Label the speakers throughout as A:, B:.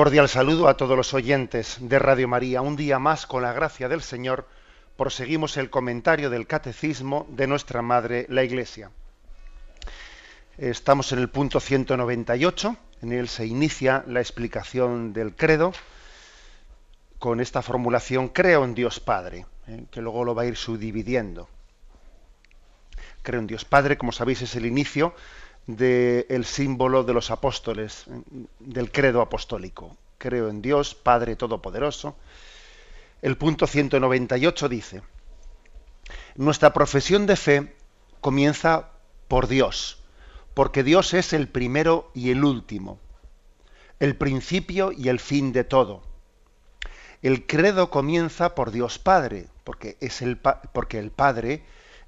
A: Cordial saludo a todos los oyentes de Radio María. Un día más, con la gracia del Señor, proseguimos el comentario del Catecismo de nuestra Madre, la Iglesia. Estamos en el punto 198, en él se inicia la explicación del credo con esta formulación, creo en Dios Padre, ¿eh? que luego lo va a ir subdividiendo. Creo en Dios Padre, como sabéis, es el inicio del símbolo de los apóstoles, del credo apostólico. Creo en Dios, Padre Todopoderoso. El punto 198 dice, nuestra profesión de fe comienza por Dios, porque Dios es el primero y el último, el principio y el fin de todo. El credo comienza por Dios Padre, porque, es el, porque el Padre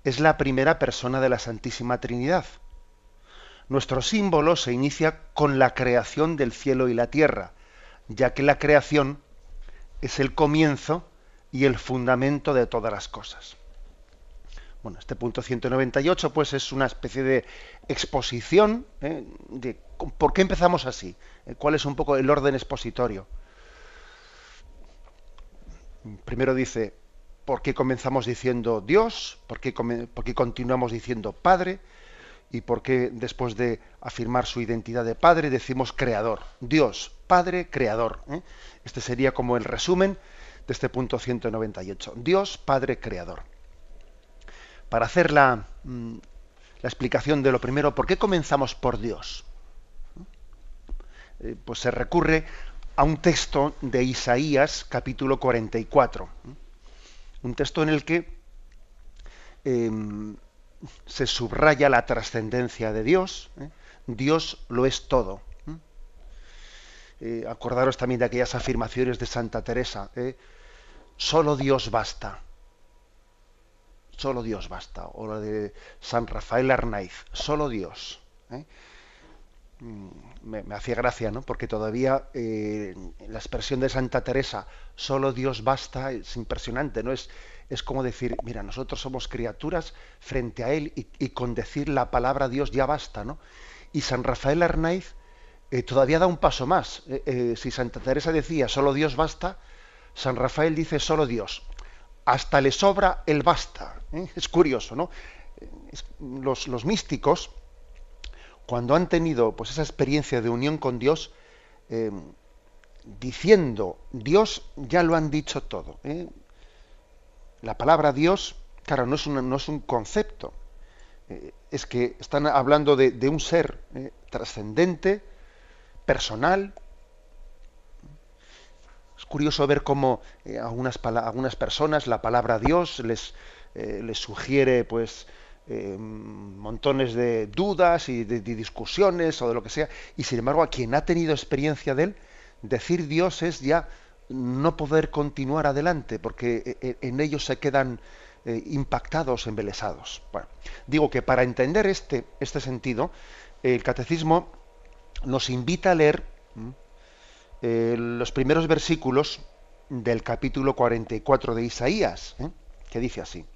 A: es la primera persona de la Santísima Trinidad. Nuestro símbolo se inicia con la creación del cielo y la tierra, ya que la creación es el comienzo y el fundamento de todas las cosas. Bueno, este punto 198 pues es una especie de exposición ¿eh? de por qué empezamos así, eh, cuál es un poco el orden expositorio. Primero dice, ¿por qué comenzamos diciendo Dios? ¿Por qué, por qué continuamos diciendo Padre? Y por qué después de afirmar su identidad de Padre decimos Creador. Dios, Padre, Creador. ¿eh? Este sería como el resumen de este punto 198. Dios, Padre, Creador. Para hacer la, mm, la explicación de lo primero, ¿por qué comenzamos por Dios? Eh, pues se recurre a un texto de Isaías, capítulo 44. ¿eh? Un texto en el que em, se subraya la trascendencia de Dios. ¿eh? Dios lo es todo. ¿eh? Eh, acordaros también de aquellas afirmaciones de Santa Teresa. Solo Dios basta. Solo Dios basta. O la de San Rafael Arnaiz. Solo Dios. Mm, me, me, hacía gracia, ¿no? Porque todavía la expresión de Santa Teresa, solo Dios basta, es impresionante, ¿no? Es, es como decir, mira, nosotros somos criaturas frente a Él y, con decir la palabra Dios ya basta, ¿no? Y San Rafael Arnaiz eh, todavía da un paso más. Eh, eh, si Santa Teresa decía solo Dios basta, San Rafael dice solo Dios. Hasta le sobra el basta. Es curioso, ¿no? los, los, místicos, cuando han tenido pues, esa experiencia de unión con Dios, diciendo Dios ya lo han dicho todo la palabra Dios, claro, no es, no es un concepto, eh, es que están hablando de, un ser eh, trascendente, personal. Es curioso ver cómo eh, algunas, algunas, personas la palabra Dios les, les sugiere pues montones de dudas y de, de discusiones o de lo que sea, y sin embargo a quien ha tenido experiencia de él, decir Dios es ya no poder continuar adelante, porque eh, eh, en ellos se quedan eh, impactados, embelesados. Digo que para entender este, este sentido, el catecismo nos invita a leer los primeros versículos del capítulo 44 de Isaías, que dice así.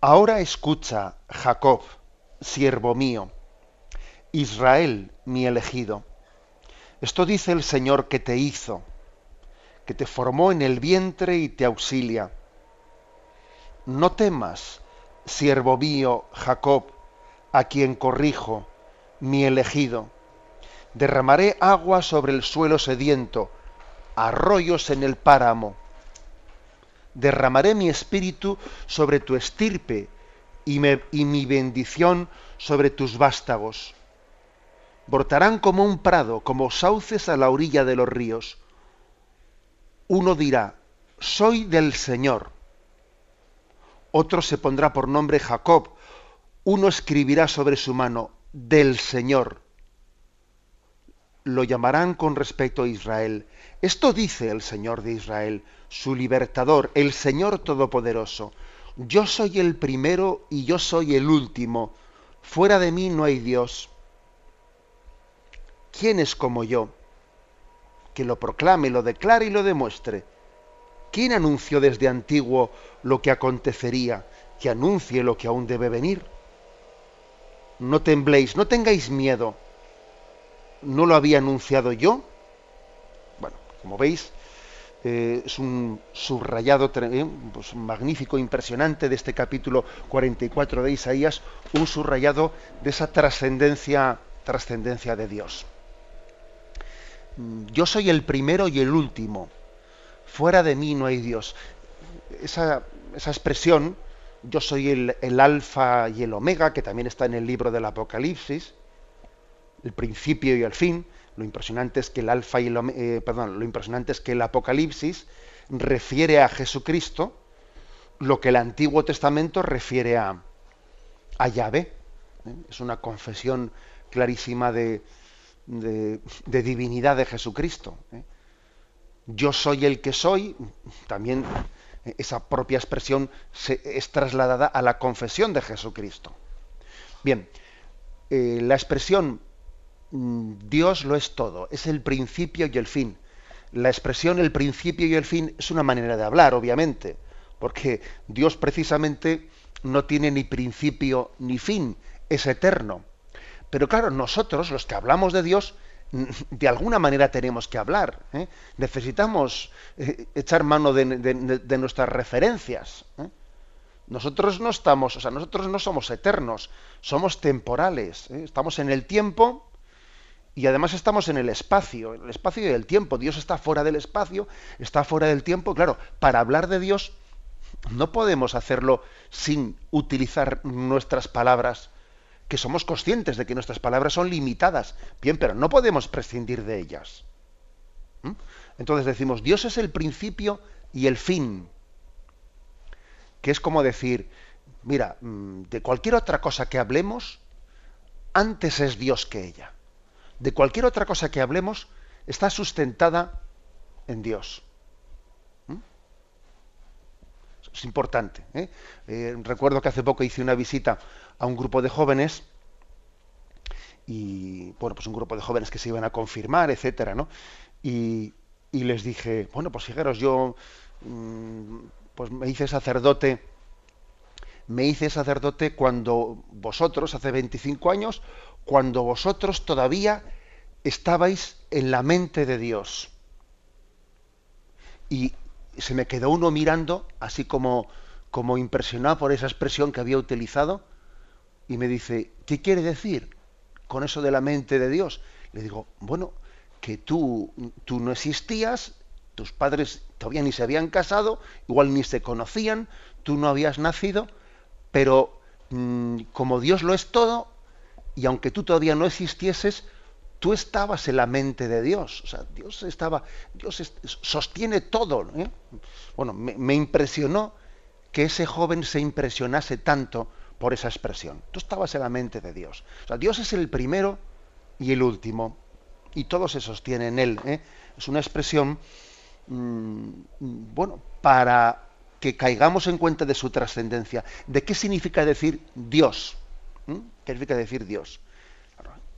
A: Ahora escucha, Jacob, siervo mío, Israel, mi elegido. Esto dice el Señor que te hizo que te formó en el vientre y te auxilia. No temas, siervo mío Jacob, a quien corrijo, mi elegido. Derramaré agua sobre el suelo sediento, arroyos en el páramo. Derramaré mi espíritu sobre tu estirpe y, mi bendición sobre tus vástagos. Brotarán como un prado, como sauces a la orilla de los ríos uno dirá, soy del Señor. Otro se pondrá por nombre Jacob. Uno escribirá sobre su mano, del Señor. lo llamarán con respecto a Israel. Esto dice el Señor de Israel, su libertador, el Señor Todopoderoso. Yo soy el primero y yo soy el último. Fuera de mí no hay Dios. ¿Quién es como yo? Que lo proclame, lo declare y lo demuestre. ¿Quién anunció desde antiguo lo que acontecería? Que anuncie lo que aún debe venir. No tembléis, no tengáis miedo. ¿No lo había anunciado yo? Bueno, como veis, eh, es un subrayado eh, pues, magnífico, impresionante de este capítulo 44 de Isaías, un subrayado de esa trascendencia, trascendencia de Dios. Yo soy el primero y el último. Fuera de mí no hay Dios. Esa, expresión, yo soy el, el alfa y el omega, que también está en el libro del Apocalipsis, el principio y el fin, lo impresionante es que el alfa y eh, perdón, lo impresionante es que el Apocalipsis refiere a Jesucristo lo que el Antiguo Testamento refiere a, a Yahvé. ¿eh? Es una confesión clarísima de, de, divinidad de Jesucristo. ¿eh? Yo soy el que soy, también esa propia expresión se, es trasladada a la confesión de Jesucristo. Bien, la expresión Mm, Dios lo es todo, es el principio y el fin. La expresión el principio y el fin es una manera de hablar, obviamente, porque Dios precisamente no tiene ni principio ni fin, es eterno. Pero claro, nosotros, los que hablamos de Dios, de alguna manera tenemos que hablar. ¿eh? Necesitamos eh, echar mano de, nuestras referencias. ¿eh? Nosotros no estamos, o sea, nosotros no somos eternos, somos temporales. Estamos en el tiempo y además estamos en el espacio, en el espacio y el tiempo. Dios está fuera del espacio, está fuera del tiempo. Claro, para hablar de Dios no podemos hacerlo sin utilizar nuestras palabras, que somos conscientes de que nuestras palabras son limitadas. Bien, pero no podemos prescindir de ellas. ¿Mm? Entonces decimos, Dios es el principio y el fin. Que es como decir, mira, mm, de cualquier otra cosa que hablemos, antes es Dios que ella de cualquier otra cosa que hablemos está sustentada en Dios. ¿Mm? Es importante. ¿eh? Eh, recuerdo que hace poco hice una visita a un grupo de jóvenes y bueno, pues un grupo de jóvenes que se iban a confirmar, etcétera, ¿no? Y, les dije, bueno, pues fijaros, yo mm, pues me hice sacerdote, me hice sacerdote cuando vosotros, hace 25 años, cuando vosotros todavía estabais en la mente de Dios. Y se me quedó uno mirando, así como, como impresionado por esa expresión que había utilizado, y me dice, ¿qué quiere decir con eso de la mente de Dios? Le digo, bueno, que tú, tú no existías, tus padres todavía ni se habían casado, igual ni se conocían, tú no habías nacido, pero mm, como Dios lo es todo, y aunque tú todavía no existieses, tú estabas en la mente de Dios. O sea, Dios estaba, Dios sostiene todo. ¿eh? Bueno, me, impresionó que ese joven se impresionase tanto por esa expresión. Tú estabas en la mente de Dios. O sea, Dios es el primero y el último. Y todo se sostiene en Él. ¿eh? Es una expresión, mm, bueno, para que caigamos en cuenta de su trascendencia. ¿De qué significa decir Dios? ¿Qué significa decir Dios?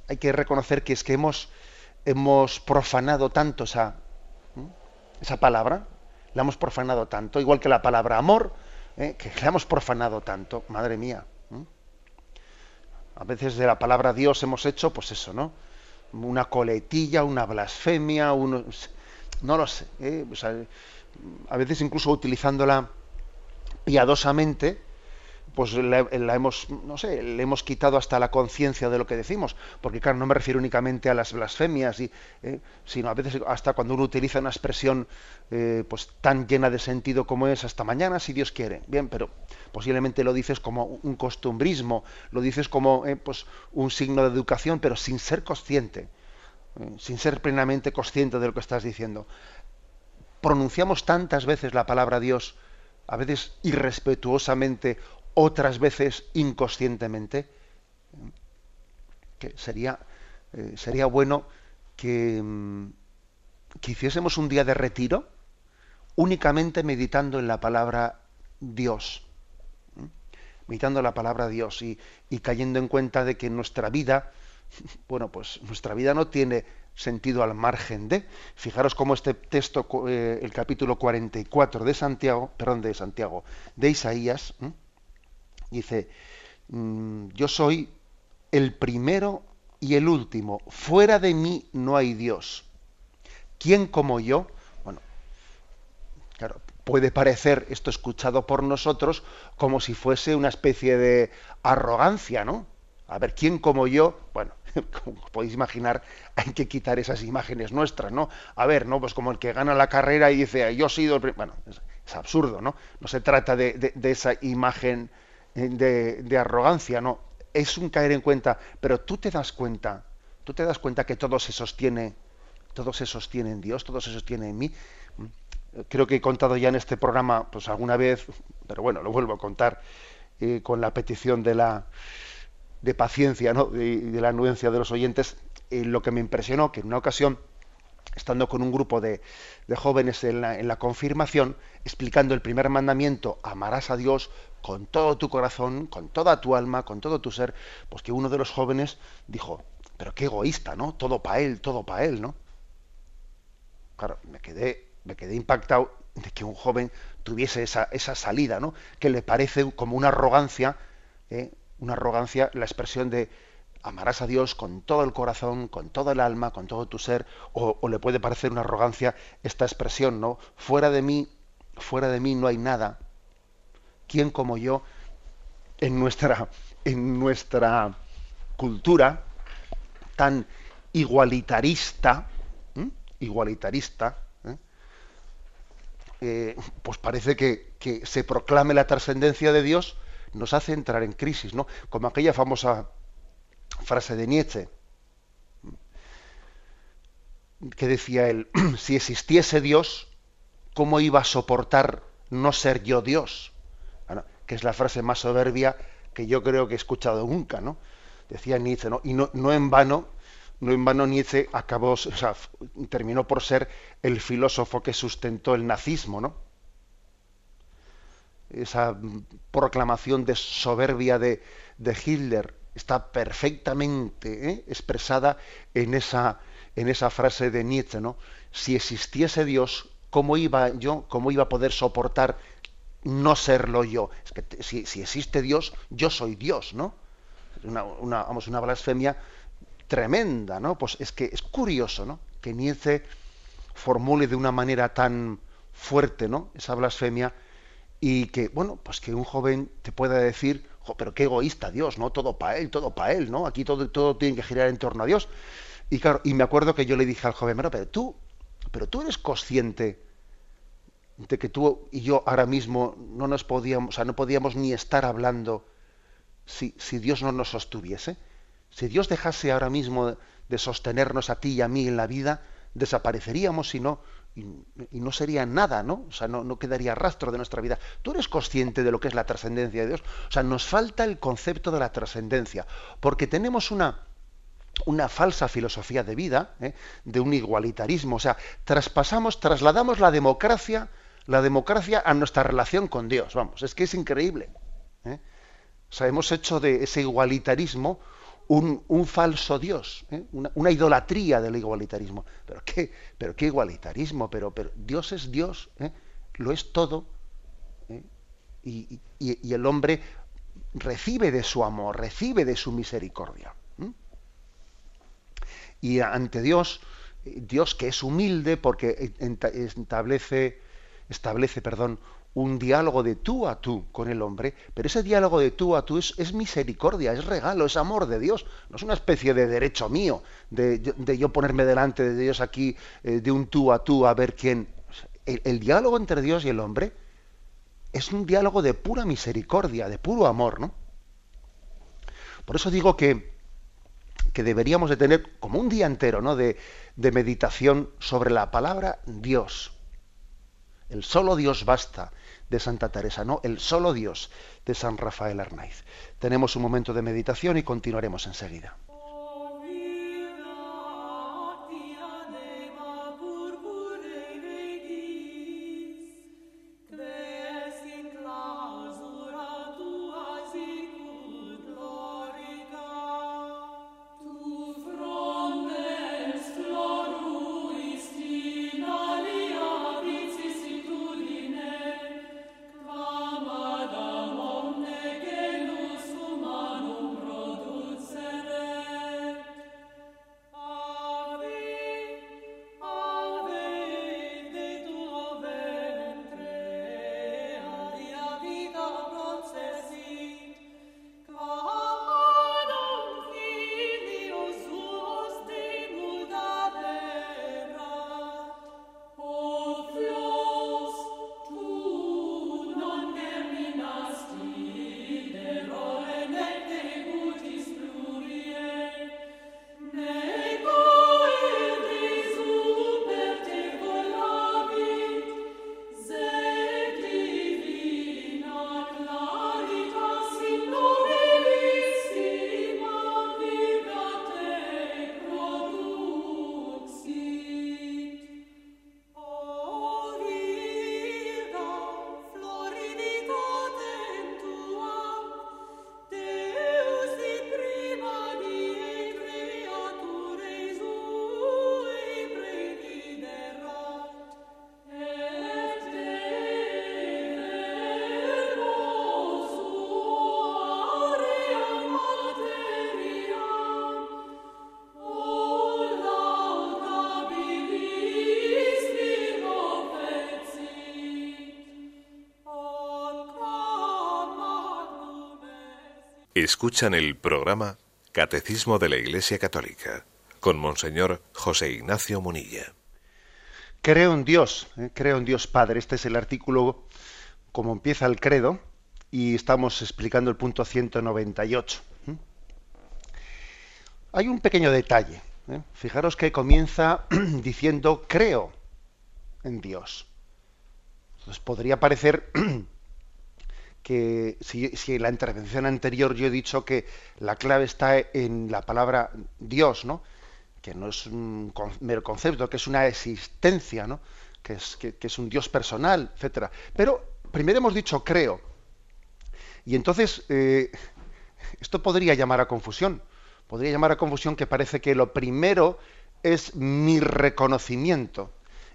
A: Hay que reconocer que es que hemos, hemos profanado tanto esa, esa palabra, la hemos profanado tanto, igual que la palabra amor, ¿eh? que la hemos profanado tanto, madre mía. A veces de la palabra Dios hemos hecho, pues eso, ¿no? Una coletilla, una blasfemia, uno, no lo sé. ¿eh? a veces incluso utilizándola piadosamente, pues la, hemos, no sé, le hemos quitado hasta la conciencia de lo que decimos, porque claro, no me refiero únicamente a las blasfemias, y, eh, sino a veces hasta cuando uno utiliza una expresión eh, pues tan llena de sentido como es hasta mañana, si Dios quiere. Bien, pero posiblemente lo dices como un costumbrismo, lo dices como eh, pues un signo de educación, pero sin ser consciente, sin ser plenamente consciente de lo que estás diciendo. Pronunciamos tantas veces la palabra Dios, a veces irrespetuosamente otras veces inconscientemente, que sería, eh, sería bueno que, mm, que hiciésemos un día de retiro únicamente meditando en la palabra Dios, meditando la palabra Dios y, y cayendo en cuenta de que nuestra vida, bueno, pues nuestra vida no tiene sentido al margen de. Fijaros cómo este texto, eh, el capítulo 44 de Santiago, perdón, de Santiago, de Isaías, dice, mm, yo soy el primero y el último, fuera de mí no hay Dios. ¿Quién como yo? Bueno, claro, puede parecer esto escuchado por nosotros como si fuese una especie de arrogancia, ¿no? A ver, ¿quién como yo? Bueno, como podéis imaginar, hay que quitar esas imágenes nuestras, ¿no? A ver, ¿no? Pues como el que gana la carrera y dice, yo he sido el Bueno, es, absurdo, ¿no? No se trata de, esa imagen de, de, arrogancia, ¿no? Es un caer en cuenta, pero tú te das cuenta, tú te das cuenta que todo se sostiene, todo se sostiene en Dios, todo se sostiene en mí. ¿Mm? Creo que he contado ya en este programa, pues alguna vez, pero bueno, lo vuelvo a contar, eh, con la petición de la de paciencia ¿no? y de, la anuencia de los oyentes, eh, lo que me impresionó, que en una ocasión, estando con un grupo de, jóvenes en la, en la, confirmación, explicando el primer mandamiento, amarás a Dios con todo tu corazón, con toda tu alma, con todo tu ser, pues que uno de los jóvenes dijo, pero qué egoísta, ¿no? Todo para él, todo para él, ¿no? Claro, me quedé, me quedé impactado de que un joven tuviese esa, esa salida, ¿no? Que le parece como una arrogancia, ¿eh? una arrogancia la expresión de amarás a Dios con todo el corazón, con todo el alma, con todo tu ser, o, le puede parecer una arrogancia esta expresión, ¿no? Fuera de mí, fuera de mí no hay nada. ¿Quién como yo en nuestra, cultura tan igualitarista, igualitarista, ¿eh? Eh, pues parece que, que se proclame la trascendencia de Dios nos hace entrar en crisis, ¿no? Como aquella famosa frase de Nietzsche, que decía él, si existiese Dios, ¿cómo iba a soportar no ser yo Dios? Que es la frase más soberbia que yo creo que he escuchado nunca, ¿no? Decía Nietzsche, ¿no? Y no, en vano, no en vano Nietzsche acabó, o sea, terminó por ser el filósofo que sustentó el nazismo, ¿no? esa proclamación de soberbia de, Hitler está perfectamente ¿eh? expresada en esa, en esa frase de Nietzsche, ¿no? Si existiese Dios, ¿cómo iba yo, cómo iba a poder soportar no serlo yo? Es que si, existe Dios, yo soy Dios, ¿no? Una, una, vamos, una blasfemia tremenda, ¿no? Pues es que es curioso, ¿no? Que Nietzsche formule de una manera tan fuerte, ¿no? Esa blasfemia y que, bueno, pues que un joven te pueda decir, pero qué egoísta Dios, ¿no? Todo para él, todo para él, ¿no? Aquí todo, todo tiene que girar en torno a Dios. Y claro, y me acuerdo que yo le dije al joven, pero tú, pero tú eres consciente de que tú y yo ahora mismo no nos podíamos, o sea, no podíamos ni estar hablando si, si Dios no nos sostuviese. Si Dios dejase ahora mismo de sostenernos a ti y a mí en la vida, desapareceríamos si no, y, no sería nada, ¿no? O sea, no, quedaría rastro de nuestra vida. ¿Tú eres consciente de lo que es la trascendencia de Dios? O sea, nos falta el concepto de la trascendencia, porque tenemos una, una falsa filosofía de vida, ¿eh? de un igualitarismo. O sea, traspasamos, trasladamos la democracia, la democracia a nuestra relación con Dios. Vamos, es que es increíble. ¿eh? O sea, hemos hecho de ese igualitarismo un, falso Dios, ¿eh? una, idolatría del igualitarismo. ¿Pero qué, pero qué igualitarismo? Pero, pero Dios es Dios, ¿eh? lo es todo. ¿eh? Y, el hombre recibe de su amor, recibe de su misericordia. Y ante Dios, Dios que es humilde porque establece, establece perdón, un diálogo de tú a tú con el hombre, pero ese diálogo de tú a tú es, misericordia, es regalo, es amor de Dios, no es una especie de derecho mío, de, yo ponerme delante de Dios aquí eh, de un tú a tú a ver quién. El, diálogo entre Dios y el hombre es un diálogo de pura misericordia, de puro amor, ¿no? Por eso digo que, que deberíamos de tener como un día entero ¿no? de, de meditación sobre la palabra Dios. El solo Dios basta de Santa Teresa, no, el solo Dios de San Rafael Arnaiz. Tenemos un momento de meditación y continuaremos enseguida.
B: Escuchan el programa Catecismo de la Iglesia Católica con Monseñor José Ignacio Munilla.
A: Creo en Dios, ¿eh? creo en Dios Padre. Este es el artículo como empieza el credo y estamos explicando el punto 198. ¿eh? Hay un pequeño detalle. ¿eh? Fijaros que comienza diciendo creo en Dios. Entonces podría parecer que si, en la intervención anterior yo he dicho que la clave está en la palabra Dios, ¿no? que no es un mero concepto, que es una existencia, ¿no? que, es, que, es un Dios personal, etcétera. Pero primero hemos dicho creo. Y entonces eh, esto podría llamar a confusión. Podría llamar a confusión que parece que lo primero es mi reconocimiento.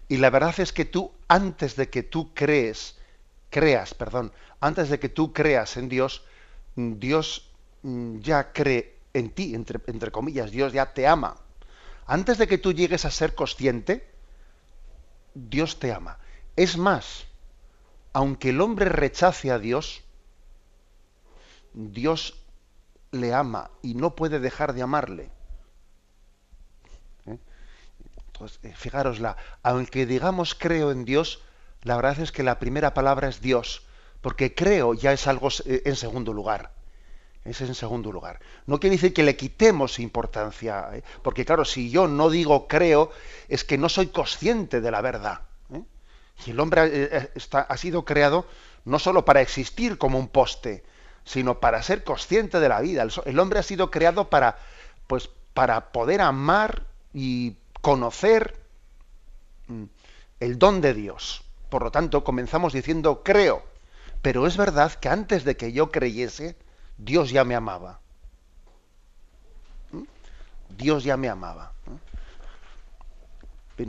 A: Y la verdad es que tú, antes de que tú crees, creas, perdón, antes de que tú creas en Dios, Dios mm, ya cree en ti, entre, entre comillas, Dios ya te ama. Antes de que tú llegues a ser consciente, Dios te ama. Es más, aunque el hombre rechace a Dios, Dios le ama y no puede dejar de amarle. ¿Eh? Entonces, eh, fijaros, aunque digamos creo en Dios, la verdad es que la primera palabra es Dios porque creo ya es algo eh, en segundo lugar. Es en segundo lugar. No quiere decir que le quitemos importancia, ¿eh? porque claro, si yo no digo creo, es que no soy consciente de la verdad. ¿eh? Y el hombre está, ha sido creado no solo para existir como un poste, sino para ser consciente de la vida. El, el hombre ha sido creado para, pues, para poder amar y conocer mm, el don de Dios. Por lo tanto, comenzamos diciendo creo. Pero es verdad que antes de que yo creyese, Dios ya me amaba. ¿Mm? Dios ya me amaba.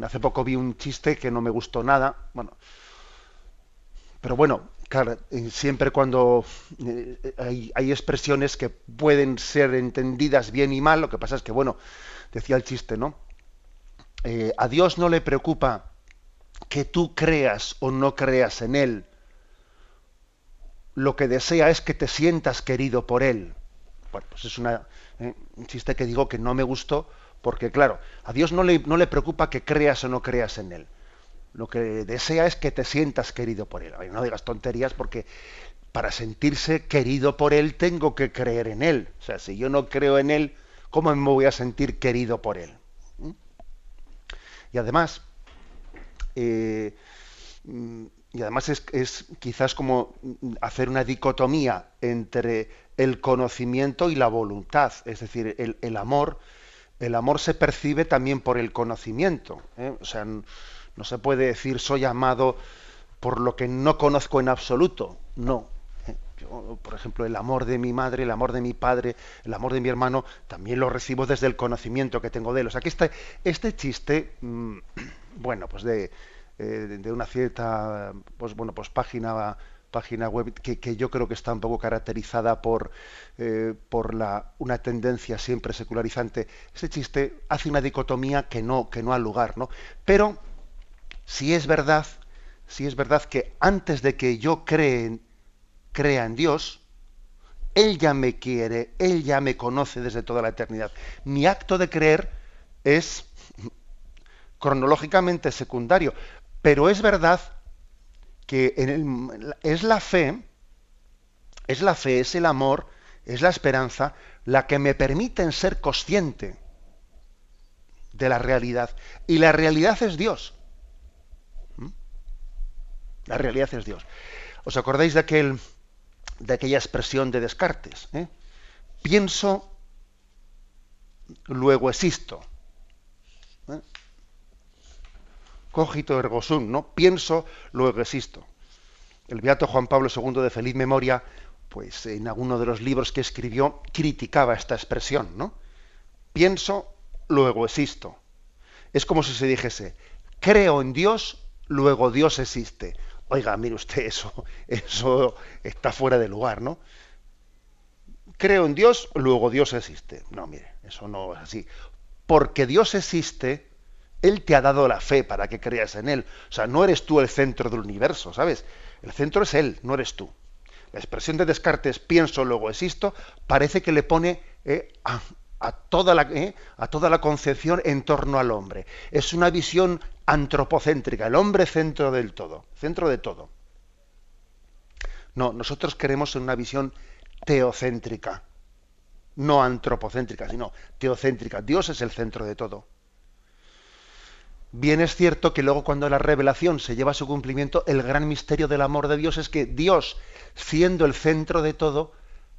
A: Hace poco vi un chiste que no me gustó nada. Bueno, pero bueno, eh, siempre cuando eh, hay, expresiones que pueden ser entendidas bien y mal, lo que pasa es que, bueno, decía el chiste, ¿no? Eh, a Dios no le preocupa que tú creas o no creas en Él lo que desea es que te sientas querido por él. Bueno, pues es una, eh, un chiste que digo que no me gustó, porque claro, a Dios no le, no le preocupa que creas o no creas en él. Lo que desea es que te sientas querido por él. no digas tonterías porque para sentirse querido por él tengo que creer en él. O sea, si yo no creo en él, ¿cómo me voy a sentir querido por él? ¿Mm? Y además, eh, mm, y además es, quizás como hacer una dicotomía entre el conocimiento y la voluntad, es decir, el, amor, el amor se percibe también por el conocimiento, ¿eh? o sea, no se puede decir soy amado por lo que no conozco en absoluto, no. ¿eh? por ejemplo, el amor de mi madre, el amor de mi padre, el amor de mi hermano, también lo recibo desde el conocimiento que tengo de él. O sea, que este, este chiste, mm, bueno, pues de, eh, de una cierta pues bueno pues página página web que, yo creo que está un poco caracterizada por, eh, por la, una tendencia siempre secularizante. Ese chiste hace una dicotomía que no, que no ha lugar, ¿no? Pero si es verdad, si es verdad que antes de que yo cree, crea en Dios, Él ya me quiere, Él ya me conoce desde toda la eternidad. Mi acto de creer es cronológicamente secundario, pero es verdad que es la fe, es la fe, es el amor, es la esperanza la que me permite ser consciente de la realidad. Y la realidad es Dios. ¿Mm? La realidad es Dios. ¿Os acordáis de, aquel, de aquella expresión de Descartes? Eh? Pienso, luego existo. ¿Eh? Cogito ergo sum, ¿no? Pienso, luego existo. El beato Juan Pablo II de feliz memoria, pues en alguno de los libros que escribió criticaba esta expresión, ¿no? Pienso, luego existo. Es como si se dijese, creo en Dios, luego Dios existe. Oiga, mire usted, eso, eso está fuera de lugar, ¿no? Creo en Dios, luego Dios existe. No, mire, eso no es así. Porque Dios existe, él te ha dado la fe para que creas en Él. O sea, no eres tú el centro del universo, ¿sabes? El centro es Él, no eres tú. la expresión de Descartes, pienso, luego existo, parece que le pone eh, a, toda la, eh, a toda la concepción en torno al hombre. Es una visión antropocéntrica, el hombre centro del todo, centro de todo. No, nosotros queremos en una visión teocéntrica, no antropocéntrica, sino teocéntrica. Dios es el centro de todo. Bien es cierto que luego cuando la revelación se lleva a su cumplimiento, el gran misterio del amor de Dios es que Dios, siendo el centro de todo,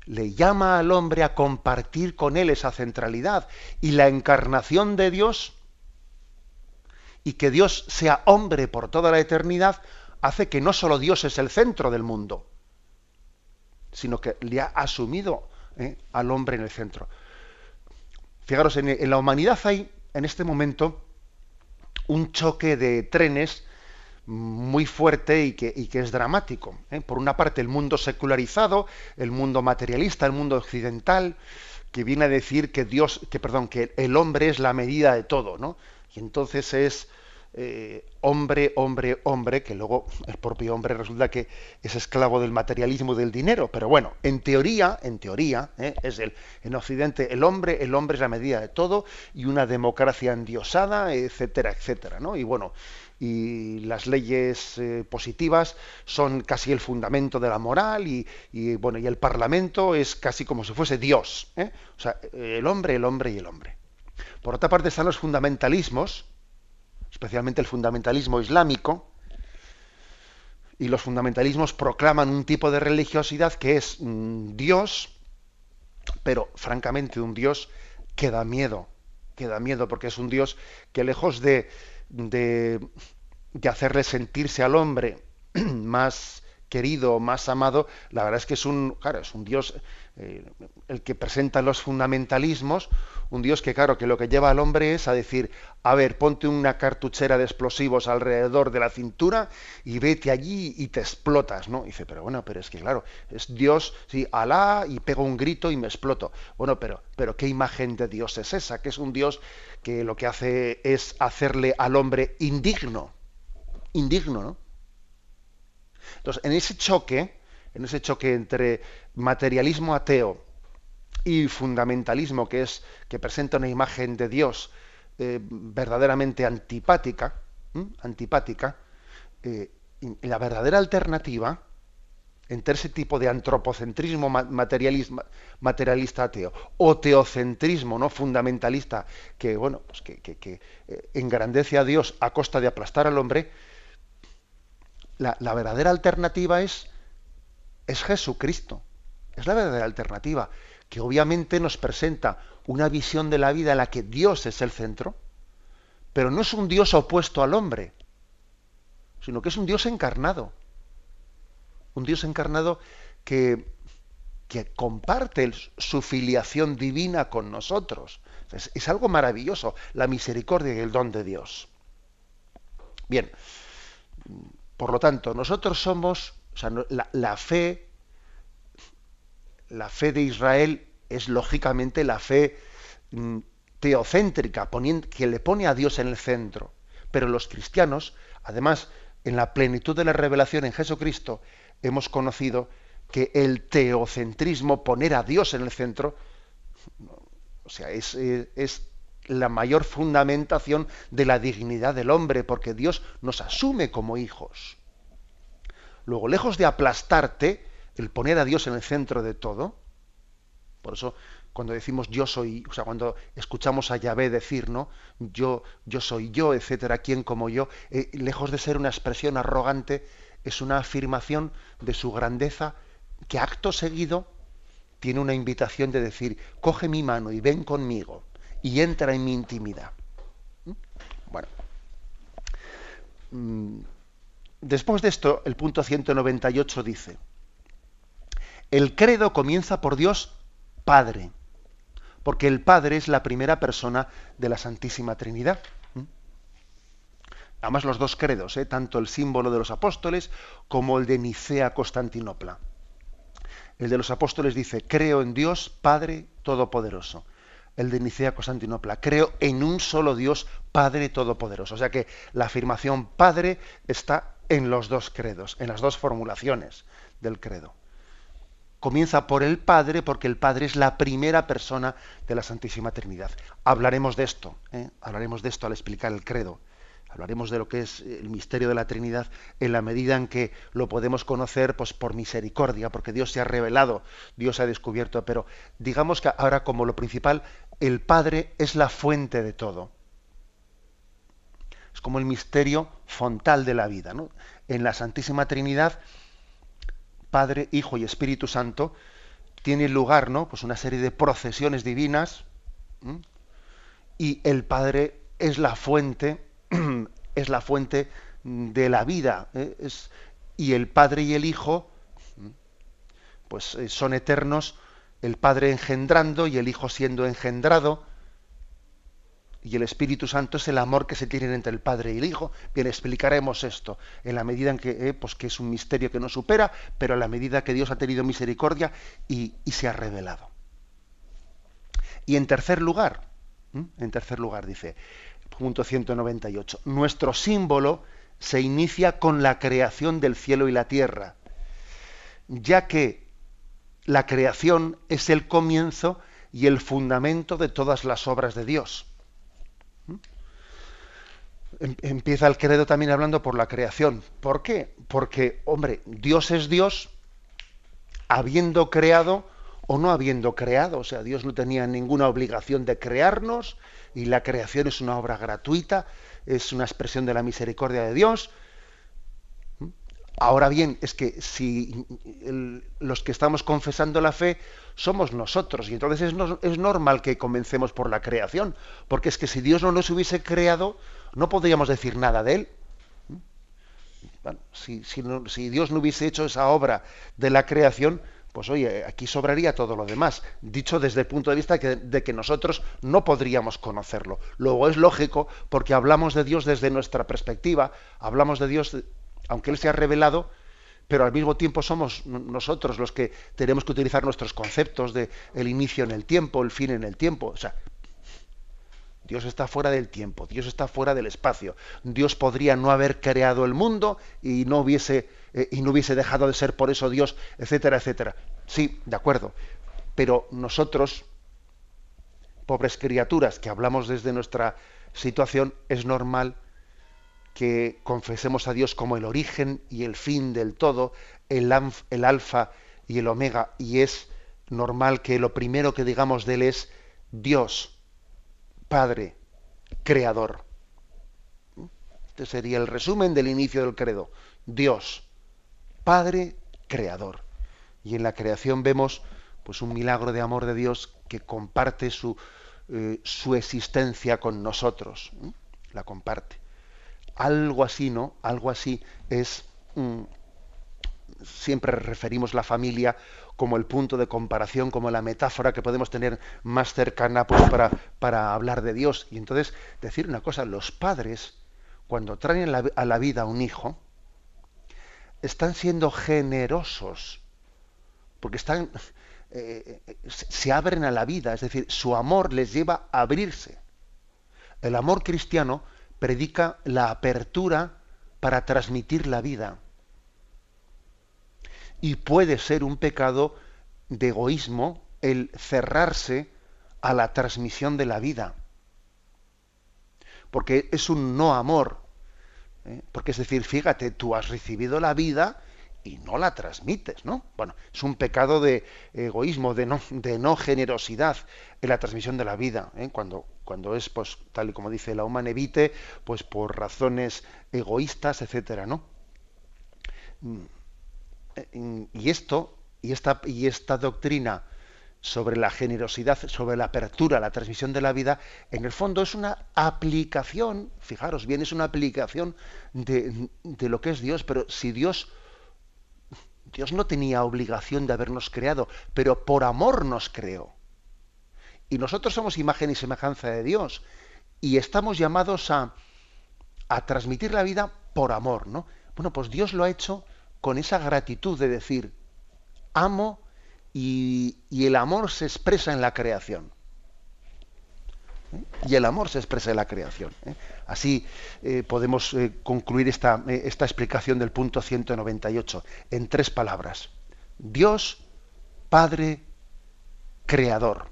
A: le llama al hombre a compartir con él esa centralidad. Y la encarnación de Dios, y que Dios sea hombre por toda la eternidad, hace que no solo Dios es el centro del mundo, sino que le ha asumido ¿eh? al hombre en el centro. Fijaros, en la humanidad hay en este momento un choque de trenes muy fuerte y que, es dramático. ¿eh? Por una parte, el mundo secularizado, el mundo materialista, el mundo occidental, que viene a decir que Dios, que perdón, que el hombre es la medida de todo, ¿no? Y entonces es eh, hombre, hombre, hombre, que luego el propio hombre resulta que es esclavo del materialismo y del dinero. Pero bueno, en teoría, en teoría, ¿eh? es el, en Occidente el hombre, el hombre es la medida de todo y una democracia endiosada, etcétera, etcétera, ¿no? Y bueno, y las leyes eh, positivas son casi el fundamento de la moral y, bueno y el Parlamento es casi como si fuese Dios, o sea, el hombre, el hombre y el hombre. Por otra parte están los fundamentalismos, especialmente el fundamentalismo islámico, y los fundamentalismos proclaman un tipo de religiosidad que es Dios, pero francamente un Dios que da miedo, que da miedo porque es un Dios que lejos de, de, de hacerle sentirse al hombre más querido, más amado, la verdad es que es un, claro, es un Dios eh, el que presenta los fundamentalismos, un Dios que claro, que lo que lleva al hombre es a decir, a ver, ponte una cartuchera de explosivos alrededor de la cintura y vete allí y te explotas, ¿no? dice, pero bueno, pero es que claro, es Dios, sí, Alá y pego un grito y me exploto. Bueno, pero, pero ¿qué imagen de Dios es esa? Que es un Dios que lo que hace es hacerle al hombre indigno, indigno, ¿no? Entonces, en ese choque, en ese choque entre materialismo ateo y fundamentalismo que es que presenta una imagen de Dios eh, verdaderamente antipática, antipática, eh, la verdadera alternativa entre ese tipo de antropocentrismo materialista ateo o teocentrismo no fundamentalista que bueno pues que, eh, engrandece a Dios a costa de aplastar al hombre la verdadera alternativa es es Jesucristo es la verdadera alternativa, que obviamente nos presenta una visión de la vida en la que Dios es el centro, pero no es un Dios opuesto al hombre, sino que es un Dios encarnado. Un Dios encarnado que, que comparte su filiación divina con nosotros. Es, algo maravilloso, la misericordia y el don de Dios. Bien, por lo tanto, nosotros somos, o sea, la, la fe la fe de Israel es lógicamente la fe mm, teocéntrica, que le pone a Dios en el centro. Pero los cristianos, además, en la plenitud de la revelación en Jesucristo, hemos conocido que el teocentrismo, poner a Dios en el centro, o sea, es, es la mayor fundamentación de la dignidad del hombre, porque Dios nos asume como hijos. Luego, lejos de aplastarte, el poner a Dios en el centro de todo. Por eso, cuando decimos yo soy, o sea, cuando escuchamos a Yahvé decir, ¿no? Yo, yo soy yo, etcétera, quién como yo, eh, lejos de ser una expresión arrogante, es una afirmación de su grandeza que acto seguido tiene una invitación de decir, coge mi mano y ven conmigo y entra en mi intimidad. ¿Mm? Bueno. Después de esto, el punto 198 dice, el credo comienza por Dios Padre, porque el Padre es la primera persona de la Santísima Trinidad. ¿Mm? Además los dos credos, ¿eh? tanto el símbolo de los apóstoles como el de Nicea Constantinopla. El de los apóstoles dice, creo en Dios Padre Todopoderoso. El de Nicea Constantinopla, creo en un solo Dios Padre Todopoderoso. O sea que la afirmación Padre está en los dos credos, en las dos formulaciones del credo. comienza por el Padre, porque el Padre es la primera persona de la Santísima Trinidad. Hablaremos de esto, ¿eh? hablaremos de esto al explicar el credo. Hablaremos de lo que es el misterio de la Trinidad en la medida en que lo podemos conocer pues, por misericordia, porque Dios se ha revelado, Dios ha descubierto, pero digamos que ahora como lo principal, el Padre es la fuente de todo. Como el misterio fontal de la vida. En la Santísima Trinidad, Padre, Hijo y Espíritu Santo, tiene lugar ¿no? pues una serie de procesiones divinas y el Padre es la fuente es la fuente de la vida. ¿eh? Es, y el Padre y el Hijo, pues eh, son eternos, el Padre engendrando y el Hijo siendo engendrado, y el Espíritu Santo es el amor que se tiene entre el Padre y el Hijo. Bien, explicaremos esto en la medida en que, eh, pues que es un misterio que no supera, pero en la medida que Dios ha tenido misericordia y, se ha revelado. Y en tercer lugar, en tercer lugar dice, punto 198. Nuestro símbolo se inicia con la creación del cielo y la tierra, ya que la creación es el comienzo y el fundamento de todas las obras de Dios. Em, empieza el credo también hablando por la creación. ¿Por qué? Porque, hombre, Dios es Dios habiendo creado o no habiendo creado. O sea, Dios no tenía ninguna obligación de crearnos, y la creación es una obra gratuita, es una expresión de la misericordia de Dios. Ahora bien, es que si los que estamos confesando la fe somos nosotros, y entonces es, normal que comencemos por la creación, porque es que si Dios no nos hubiese creado, no podríamos decir nada de Él. si, si Dios no hubiese hecho esa obra de la creación, pues oye, aquí sobraría todo lo demás, dicho desde el punto de vista de que nosotros no podríamos conocerlo. Luego es lógico porque hablamos de Dios desde nuestra perspectiva, hablamos de Dios, aunque Él se ha revelado, pero al mismo tiempo somos nosotros los que tenemos que utilizar nuestros conceptos de el inicio en el tiempo, el fin en el tiempo. O sea, Dios está fuera del tiempo, Dios está fuera del espacio. Dios podría no haber creado el mundo y no hubiese eh, y no hubiese dejado de ser por eso Dios, etcétera, etcétera. Sí, de acuerdo. Pero nosotros, pobres criaturas que hablamos desde nuestra situación, es normal que confesemos a Dios como el origen y el fin del todo, el, el alfa y el omega, y es normal que lo primero que digamos de Él es Dios, Padre, Creador. Este sería el resumen del inicio del credo. Dios, Padre creador. Y en la creación vemos pues un milagro de amor de Dios que comparte su, eh, su existencia con nosotros. La comparte. Algo así, ¿no? Algo así es. Mm, siempre referimos la familia como el punto de comparación, como la metáfora que podemos tener más cercana pues, para, para hablar de Dios. Y entonces, decir una cosa, los padres, cuando traen a la vida a un hijo, están siendo generosos, porque están, eh, se abren a la vida, es decir, su amor les lleva a abrirse. El amor cristiano predica la apertura para transmitir la vida. Y puede ser un pecado de egoísmo el cerrarse a la transmisión de la vida. Porque es un no amor, ¿eh? Porque es decir, fíjate, tú has recibido la vida y no la transmites, ¿no? Bueno, es un pecado de egoísmo, de no, de no generosidad en la transmisión de la vida, ¿eh? cuando, cuando es, pues, tal y como dice la humana evite, pues por razones egoístas, etcétera, ¿no? Y esto, y esta, y esta doctrina sobre la generosidad, sobre la apertura, la transmisión de la vida, en el fondo es una aplicación, fijaros bien, es una aplicación de, lo que es Dios, pero si Dios, Dios no tenía obligación de habernos creado, pero por amor nos creó. Y nosotros somos imagen y semejanza de Dios, y estamos llamados a, a transmitir la vida por amor, ¿no? Bueno, pues Dios lo ha hecho con esa gratitud de decir, amo y, el amor se expresa en la creación. ¿Eh? Y el amor se expresa en la creación. ¿eh? Así eh, podemos concluir esta, esta explicación del punto 198 en tres palabras. Dios Padre Creador.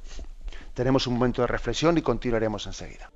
A: Tenemos un momento de reflexión y continuaremos enseguida.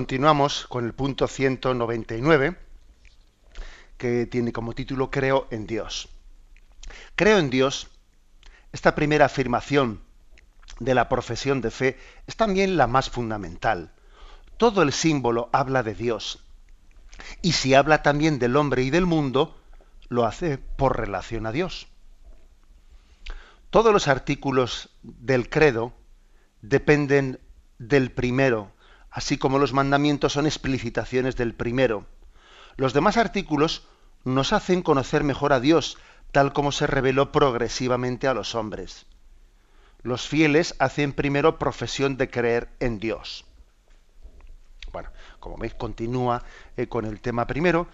A: Continuamos con el punto 199, que tiene como título Creo en Dios. Creo en Dios, esta primera afirmación de la profesión de fe es también la más fundamental. Todo el símbolo habla de Dios. Y si habla también del hombre y del mundo, lo hace por relación a Dios. Todos los artículos del credo dependen del primero, así como los mandamientos son explicitaciones del primero. Los demás artículos nos hacen conocer mejor a Dios, tal como se reveló progresivamente a los hombres. Los fieles hacen primero profesión de creer en Dios. Bueno, como veis, continúa eh, con el tema primero.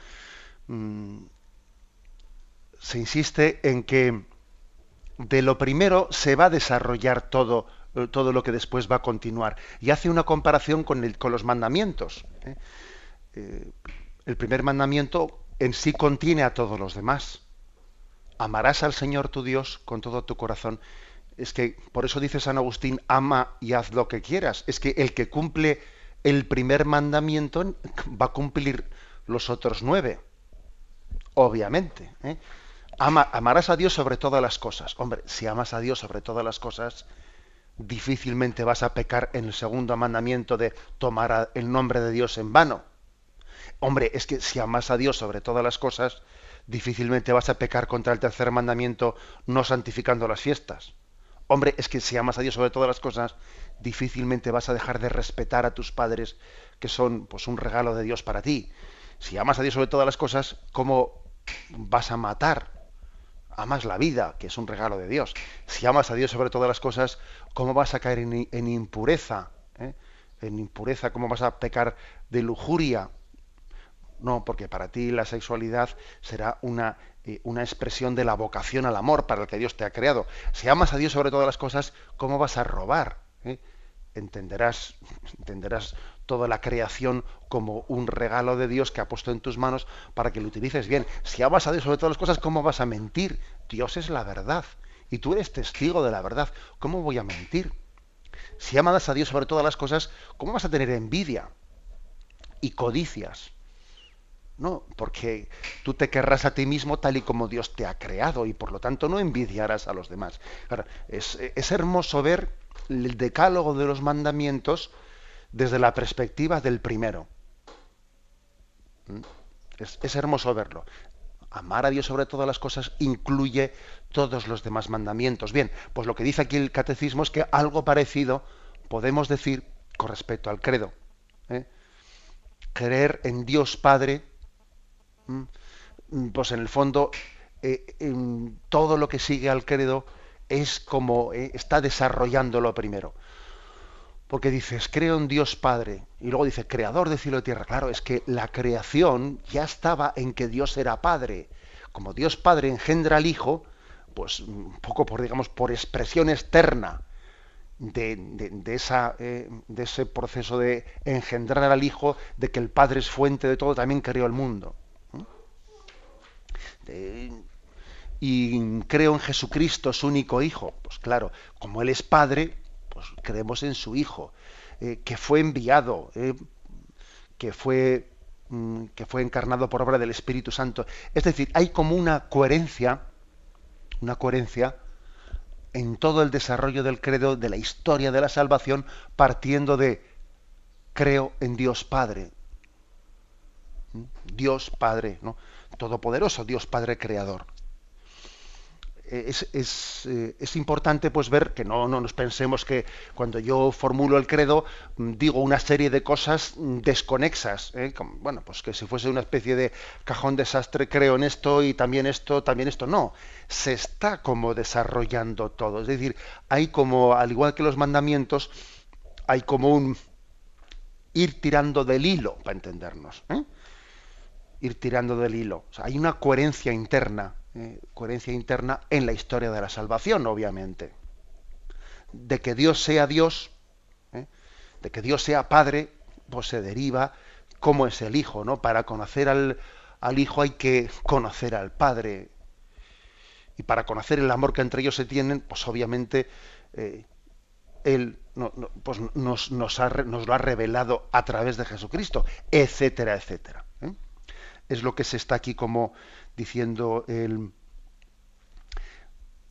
A: Mm, se insiste en que de lo primero se va a desarrollar todo todo lo que después va a continuar. Y hace una comparación con, los mandamientos. ¿eh? Eh, el primer mandamiento en sí contiene a todos los demás. Amarás al Señor tu Dios con todo tu corazón. Es que por eso dice San Agustín, ama y haz lo que quieras. Es que el que cumple el primer mandamiento va a cumplir los otros nueve. Obviamente. amarás a Dios sobre todas las cosas. Hombre, si amas a Dios sobre todas las cosas, difícilmente vas a pecar en el segundo mandamiento de tomar el nombre de Dios en vano. Hombre, es que si amas a Dios sobre todas las cosas, difícilmente vas a pecar contra el tercer mandamiento no santificando las fiestas. Hombre, es que si amas a Dios sobre todas las cosas, difícilmente vas a dejar de respetar a tus padres, que son pues un regalo de Dios para ti. Si amas a Dios sobre todas las cosas, ¿cómo vas a matar amas la vida, que es un regalo de Dios. Si amas a Dios sobre todas las cosas, ¿cómo vas a caer en, impureza? ¿Eh? En impureza, ¿cómo vas a pecar de lujuria? No, porque para ti la sexualidad será una, eh, una expresión de la vocación al amor para el que Dios te ha creado. Si amas a Dios sobre todas las cosas, ¿cómo vas a robar? ¿Eh? Entenderás, entenderás toda la creación como un regalo de Dios que ha puesto en tus manos para que lo utilices bien. Si amas a Dios sobre todas las cosas, ¿cómo vas a mentir? Dios es la verdad y tú eres testigo de la verdad. ¿Cómo voy a mentir? Si amas a Dios sobre todas las cosas, ¿cómo vas a tener envidia y codicias? No, porque tú te querrás a ti mismo tal y como Dios te ha creado y por lo tanto no envidiarás a los demás. es, es hermoso ver el decálogo de los mandamientos desde la perspectiva del primero. ¿Mm? Es, hermoso verlo. Amar a Dios sobre todas las cosas incluye todos los demás mandamientos. Bien, pues lo que dice aquí el catecismo es que algo parecido podemos decir con respecto al credo. ¿eh? Creer en Dios Padre, pues en el fondo eh, todo lo que sigue al credo es como eh, está desarrollando lo primero. Porque dices, creo en Dios Padre, y luego dice, creador de cielo y tierra. Claro, es que la creación ya estaba en que Dios era Padre. Como Dios Padre engendra al Hijo, pues un poco por, digamos, por expresión externa de, esa, eh, de ese proceso de engendrar al Hijo, de que el Padre es fuente de todo, también creó el mundo. y creo en Jesucristo, su único Hijo. Pues claro, como Él es Padre, pues creemos en su Hijo. eh, que fue enviado, eh, que fue mm, que fue encarnado por obra del Espíritu Santo. Es decir, hay como una coherencia, una coherencia en todo el desarrollo del credo, de la historia de la salvación, partiendo de creo en Dios Padre. ¿Mm? Dios Padre, ¿no? Todopoderoso, Dios Padre Creador. Eh, eh, es, importante pues ver que no, no, nos pensemos que cuando yo formulo el credo mm, digo una serie de cosas mm, desconexas ¿eh? bueno pues que si fuese una especie de cajón desastre creo en esto y también esto también esto. No se está como desarrollando todo. Es decir hay como al igual que los mandamientos hay como un ir tirando del hilo para entendernos ir tirando del hilo. Hay una coherencia interna eh, coherencia interna en la historia de la salvación, obviamente. De que Dios sea Dios, ¿eh? de que Dios sea Padre, pues se deriva cómo es el Hijo, ¿no? Para conocer al, Hijo hay que conocer al Padre. Y para conocer el amor que entre ellos se tienen, pues obviamente eh, Él pues nos, nos, nos, lo ha revelado a través de Jesucristo, etcétera, etcétera. Es lo que se está aquí como diciendo el,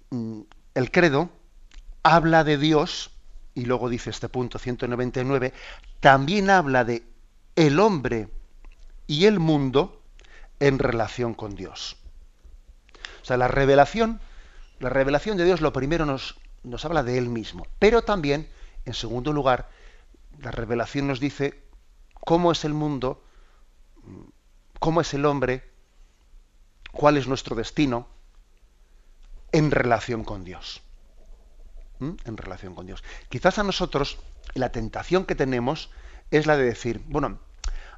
A: mm, el credo, habla de Dios, y luego dice este punto 199, también habla de el hombre y el mundo en relación con Dios. O sea, la revelación, la revelación de Dios lo primero nos, nos habla de Él mismo, pero también, en segundo lugar, la revelación nos dice cómo es el mundo, cómo es el hombre cuál es nuestro destino en relación con Dios. ¿Mm? En relación con Dios. Quizás a nosotros la tentación que tenemos es la de decir, bueno,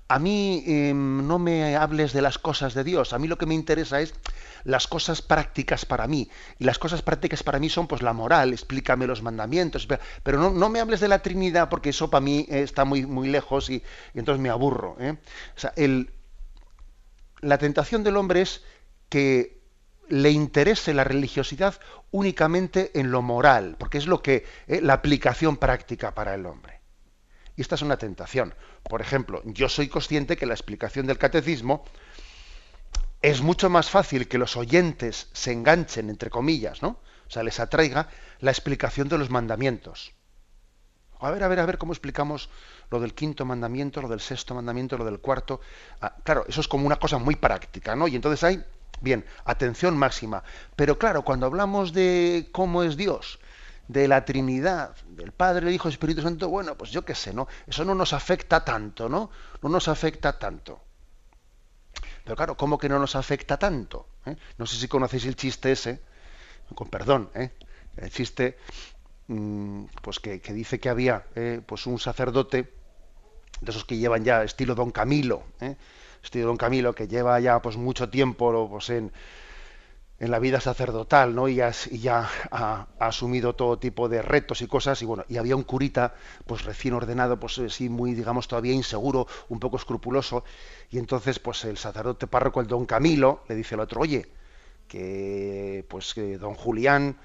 A: a mí em, no me hables de las cosas de Dios, a mí lo que me interesa es las cosas prácticas para mí. Y las cosas prácticas para mí son pues la moral, explícame los mandamientos, pero no, me hables de la Trinidad porque eso para mí está muy, muy lejos y, entonces me aburro. ¿eh? O sea, el, la tentación del hombre es que le interese la religiosidad únicamente en lo moral, porque es lo que eh, la aplicación práctica para el hombre. Y esta es una tentación. Por ejemplo, yo soy consciente que la explicación del catecismo es mucho más fácil que los oyentes se enganchen, entre comillas, ¿no? O sea, les atraiga la explicación de los mandamientos. A ver, a ver, a ver cómo explicamos lo del quinto mandamiento, lo del sexto mandamiento, lo del cuarto. Ah, claro, eso es como una cosa muy práctica, ¿no? Y entonces hay Bien, atención máxima. Pero claro, cuando hablamos de cómo es Dios, de la Trinidad, del Padre, el Hijo, el Espíritu Santo, bueno, pues yo qué sé, ¿no? Eso no nos afecta tanto, ¿no? No nos afecta tanto. Pero claro, ¿cómo que no nos afecta tanto? ¿Eh? No sé si conocéis el chiste ese, con perdón, ¿eh? el chiste pues que, dice que había ¿eh? pues un sacerdote de esos que llevan ya estilo Don Camilo, ¿eh? este don Camilo, que lleva ya pues mucho tiempo pues, en, en la vida sacerdotal, ¿no? Y, ya ha, asumido todo tipo de retos y cosas, y bueno, y había un curita, pues recién ordenado, pues eh, sí, muy, digamos, todavía inseguro, un poco escrupuloso, y entonces, pues el sacerdote párroco, el don Camilo, le dice al otro, oye, que pues que don Julián,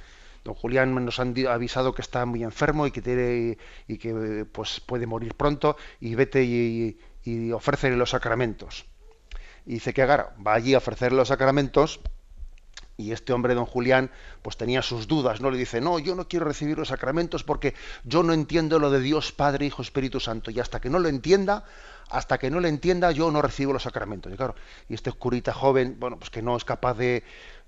A: don Julián nos han avisado que está muy enfermo y que tiene, y que pues puede morir pronto, y vete y, y ofrécele los sacramentos. Y dice que Agar va allí a ofrecerle los sacramentos y este hombre, don Julián, pues tenía sus dudas, ¿no? Le dice, no, yo no quiero recibir los sacramentos porque yo no entiendo lo de Dios Padre, Hijo, Espíritu Santo. Y hasta que no lo entienda, hasta que no lo entienda, yo no recibo los sacramentos. Y claro, y este curita joven, bueno, pues que no es capaz de,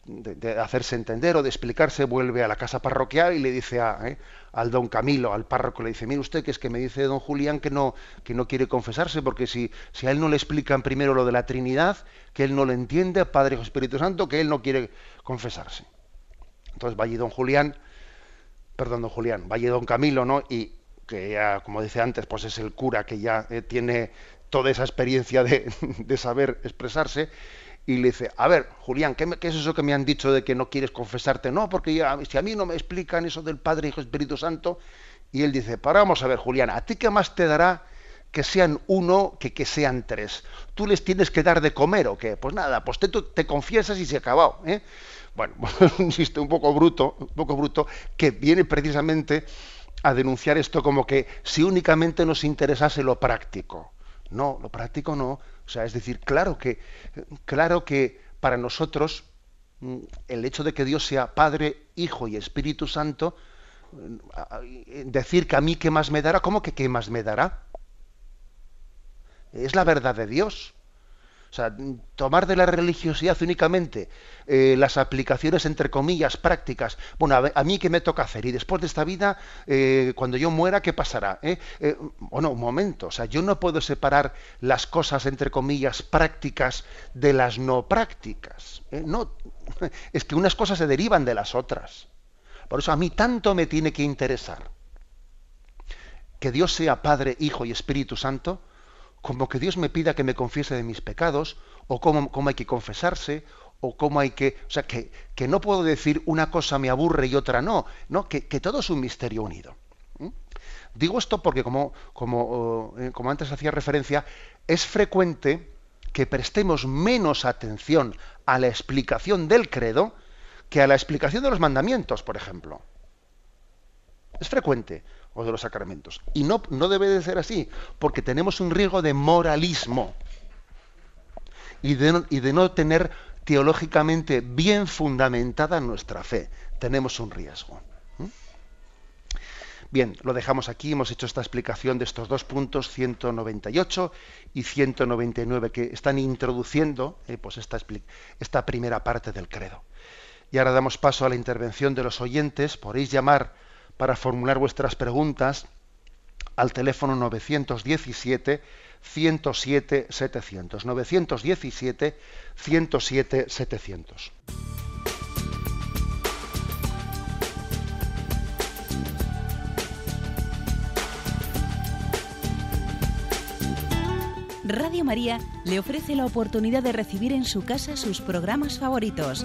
A: de, hacerse entender o de explicarse, vuelve a la casa parroquial y le dice a, eh, al don Camilo, al párroco, le dice, mire usted que es que me dice don Julián que no, que no quiere confesarse, porque si, si a él no le explican primero lo de la Trinidad, que él no lo entiende, Padre Espíritu Santo, que él no quiere confesarse. Entonces va allí don Julián, perdón, don Julián, va allí don Camilo, ¿no? Y que ya, como dice antes, pues es el cura que ya eh, tiene toda esa experiencia de, de saber expresarse, y le dice, a ver, Julián, ¿qué, es eso que me han dicho de que no quieres confesarte? No, porque ya, si a mí no me explican eso del Padre, Hijo, Espíritu Santo, y él dice, para vamos a ver, Julián, ¿a ti qué más te dará que sean uno que que sean tres? ¿Tú les tienes que dar de comer o qué? Pues nada, pues te, te confiesas y se ha acabado. ¿eh? Bueno, un chiste un poco bruto, un poco bruto, que viene precisamente a denunciar esto como que si únicamente nos interesase lo práctico. No, lo práctico no. O sea, es decir, claro que, claro que para nosotros mm, el hecho de que Dios sea Padre, Hijo y Espíritu Santo, mm, decir que a mí qué más me dará, ¿cómo que qué más me dará? Es la verdad de Dios. O sea, tomar de la religiosidad únicamente eh, las aplicaciones, entre comillas, prácticas. Bueno, a, mí qué me toca hacer. Y después de esta vida, eh, cuando yo muera, ¿qué pasará? ¿Eh? bueno, un momento. O sea, yo no puedo separar las cosas, entre comillas, prácticas de las no prácticas. No, es que unas cosas se derivan de las otras. Por eso a mí tanto me tiene que interesar que Dios sea Padre, Hijo y Espíritu Santo, como que Dios me pida que me confiese de mis pecados, o cómo, cómo hay que confesarse, o cómo hay que... O sea, que, que, no puedo decir una cosa me aburre y otra no, no que, que todo es un misterio unido. Digo esto porque, como, como, eh, como antes hacía referencia, es frecuente que prestemos menos atención a la explicación del credo que a la explicación de los mandamientos, por ejemplo. Es frecuente o de los sacramentos. Y no, no debe de ser así, porque tenemos un riesgo de moralismo y de, y de no tener teológicamente bien fundamentada nuestra fe. Tenemos un riesgo. Bien, lo dejamos aquí, hemos hecho esta explicación de estos dos puntos, 198 y 199, que están introduciendo eh, pues esta, esta primera parte del credo. Y ahora damos paso a la intervención de los oyentes. Podéis llamar para formular vuestras preguntas al teléfono 917 107 700. 917 107 700.
C: Radio María le ofrece la oportunidad de recibir en su casa sus programas favoritos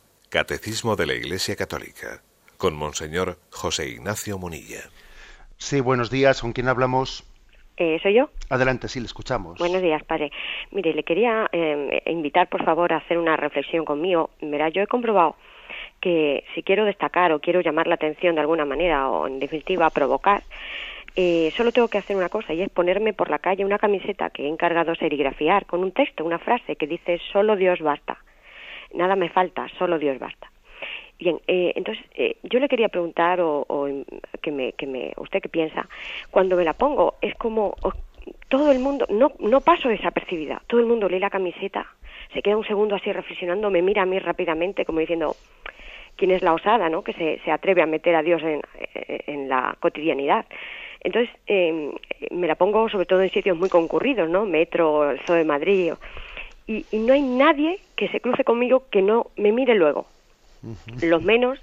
B: Catecismo de la Iglesia Católica, con Monseñor José Ignacio Munilla.
A: Sí, buenos días. ¿Con quién hablamos?
D: Eh, ¿Soy yo?
A: Adelante, sí, le escuchamos.
D: Buenos días, padre. Mire, le quería eh, invitar, por favor, a hacer una reflexión conmigo. Verá, yo he comprobado que si quiero destacar o quiero llamar la atención de alguna manera o, en definitiva, provocar, eh, solo tengo que hacer una cosa y es ponerme por la calle una camiseta que he encargado serigrafiar con un texto, una frase que dice solo Dios basta nada me falta, solo Dios basta. Bien, eh, entonces eh, yo le quería preguntar o, que, me, que me, usted qué piensa, cuando me la pongo es como todo el mundo, no, no paso desapercibida, todo el mundo lee la camiseta, se queda un segundo así reflexionando, me mira a mí rápidamente como diciendo, ¿quién es la osada, no? Que se, se atreve a meter a Dios en, en la cotidianidad. Entonces, eh, me la pongo sobre todo en sitios muy concurridos, ¿no? Metro, el Zoo de Madrid, y, no hay nadie que se cruce conmigo que no me mire luego. Los menos,